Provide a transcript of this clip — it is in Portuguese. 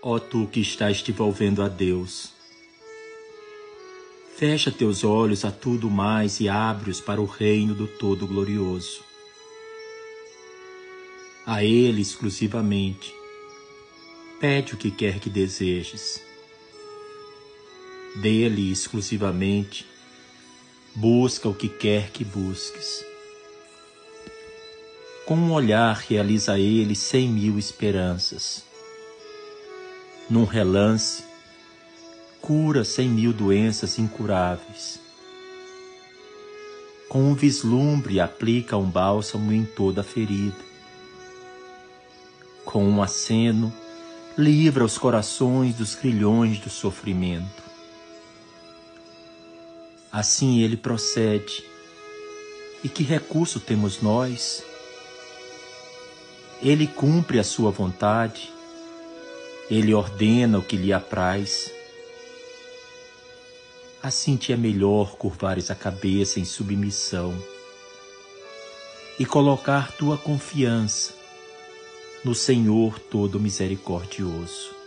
Ó tu que estás te volvendo a Deus, fecha teus olhos a tudo mais e abre-os para o reino do Todo-Glorioso. A Ele exclusivamente, pede o que quer que desejes. Dele exclusivamente, busca o que quer que busques. Com um olhar realiza Ele cem mil esperanças num relance, cura cem mil doenças incuráveis. Com um vislumbre, aplica um bálsamo em toda a ferida. Com um aceno, livra os corações dos grilhões do sofrimento. Assim ele procede. E que recurso temos nós? Ele cumpre a sua vontade ele ordena o que lhe apraz. Assim te é melhor curvares a cabeça em submissão e colocar tua confiança no Senhor todo misericordioso.